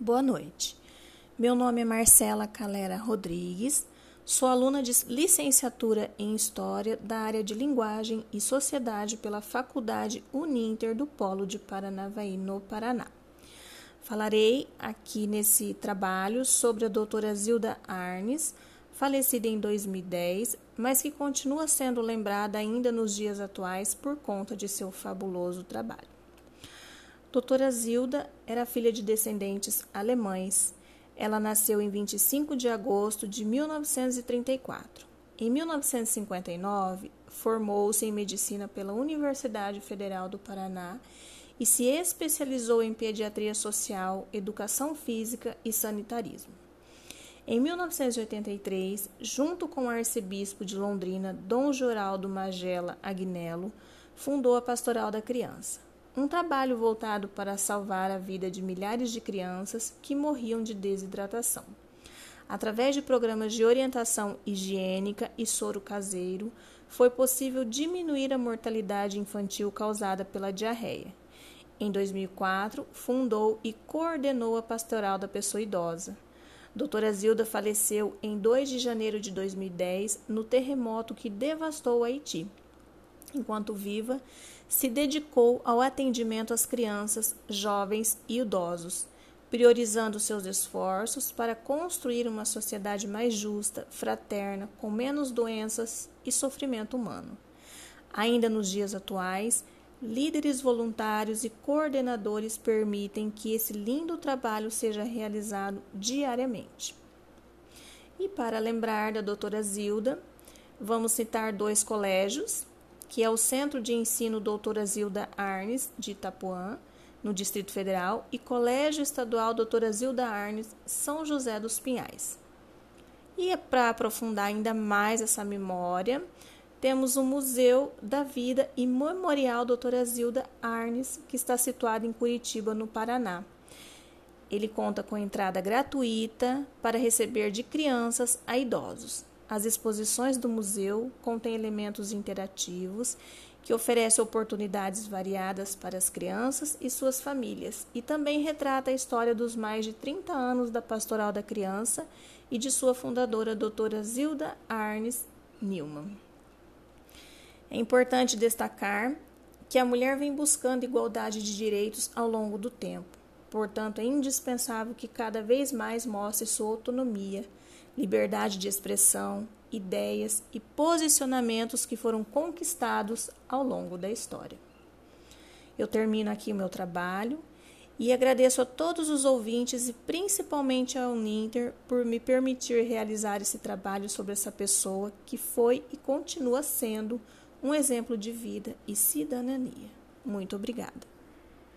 Boa noite. Meu nome é Marcela Calera Rodrigues, sou aluna de licenciatura em História da área de Linguagem e Sociedade pela Faculdade Uninter do Polo de Paranavaí, no Paraná. Falarei aqui nesse trabalho sobre a doutora Zilda Arnes, falecida em 2010, mas que continua sendo lembrada ainda nos dias atuais por conta de seu fabuloso trabalho. Doutora Zilda era filha de descendentes alemães. Ela nasceu em 25 de agosto de 1934. Em 1959, formou-se em medicina pela Universidade Federal do Paraná e se especializou em pediatria social, educação física e sanitarismo. Em 1983, junto com o arcebispo de Londrina, Dom Joraldo Magela Agnello, fundou a Pastoral da Criança um trabalho voltado para salvar a vida de milhares de crianças que morriam de desidratação. Através de programas de orientação higiênica e soro caseiro, foi possível diminuir a mortalidade infantil causada pela diarreia. Em 2004, fundou e coordenou a Pastoral da Pessoa Idosa. Doutora Zilda faleceu em 2 de janeiro de 2010 no terremoto que devastou Haiti enquanto viva, se dedicou ao atendimento às crianças, jovens e idosos, priorizando seus esforços para construir uma sociedade mais justa, fraterna, com menos doenças e sofrimento humano. Ainda nos dias atuais, líderes voluntários e coordenadores permitem que esse lindo trabalho seja realizado diariamente. E para lembrar da doutora Zilda, vamos citar dois colégios que é o Centro de Ensino Doutora Zilda Arnes, de Itapuã, no Distrito Federal, e Colégio Estadual Doutora Zilda Arnes, São José dos Pinhais. E é para aprofundar ainda mais essa memória, temos o Museu da Vida e Memorial Doutora Zilda Arnes, que está situado em Curitiba, no Paraná. Ele conta com entrada gratuita para receber de crianças a idosos. As exposições do museu contêm elementos interativos que oferecem oportunidades variadas para as crianças e suas famílias e também retrata a história dos mais de 30 anos da Pastoral da Criança e de sua fundadora, doutora Zilda Arnes Newman. É importante destacar que a mulher vem buscando igualdade de direitos ao longo do tempo. Portanto, é indispensável que cada vez mais mostre sua autonomia liberdade de expressão, ideias e posicionamentos que foram conquistados ao longo da história. Eu termino aqui o meu trabalho e agradeço a todos os ouvintes e principalmente ao Uninter por me permitir realizar esse trabalho sobre essa pessoa que foi e continua sendo um exemplo de vida e cidadania. Muito obrigada.